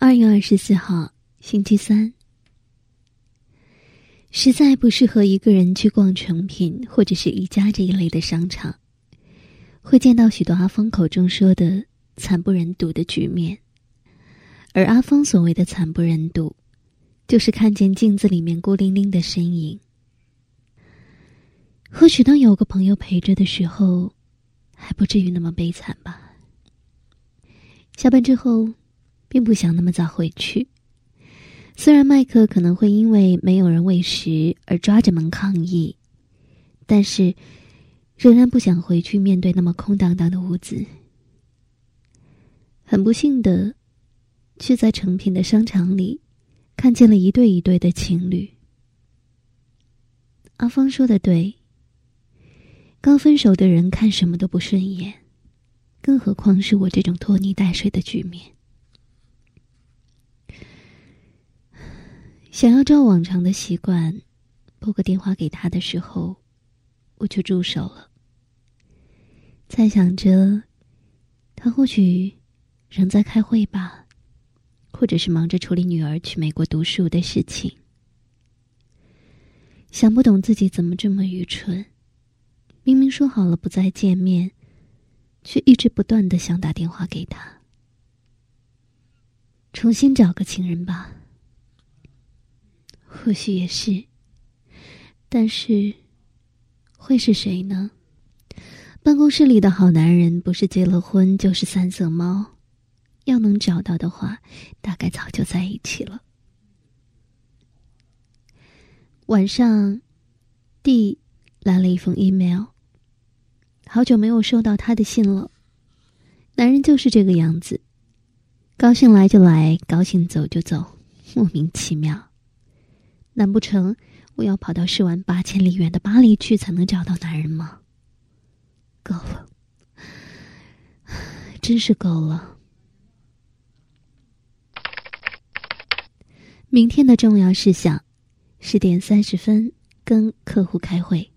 二月二十四号，星期三。实在不适合一个人去逛成品或者是宜家这一类的商场，会见到许多阿峰口中说的惨不忍睹的局面。而阿峰所谓的惨不忍睹，就是看见镜子里面孤零零的身影。或许当有个朋友陪着的时候，还不至于那么悲惨吧。下班之后。并不想那么早回去。虽然麦克可能会因为没有人喂食而抓着门抗议，但是仍然不想回去面对那么空荡荡的屋子。很不幸的，却在成品的商场里看见了一对一对的情侣。阿芳说的对，刚分手的人看什么都不顺眼，更何况是我这种拖泥带水的局面。想要照往常的习惯拨个电话给他的时候，我就住手了。在想着，他或许仍在开会吧，或者是忙着处理女儿去美国读书的事情。想不懂自己怎么这么愚蠢，明明说好了不再见面，却一直不断的想打电话给他，重新找个情人吧。或许也是，但是会是谁呢？办公室里的好男人，不是结了婚就是三色猫。要能找到的话，大概早就在一起了。晚上，D 来了一封 email。好久没有收到他的信了。男人就是这个样子，高兴来就来，高兴走就走，莫名其妙。难不成我要跑到十万八千里远的巴黎去才能找到男人吗？够了，真是够了。明天的重要事项，十点三十分跟客户开会。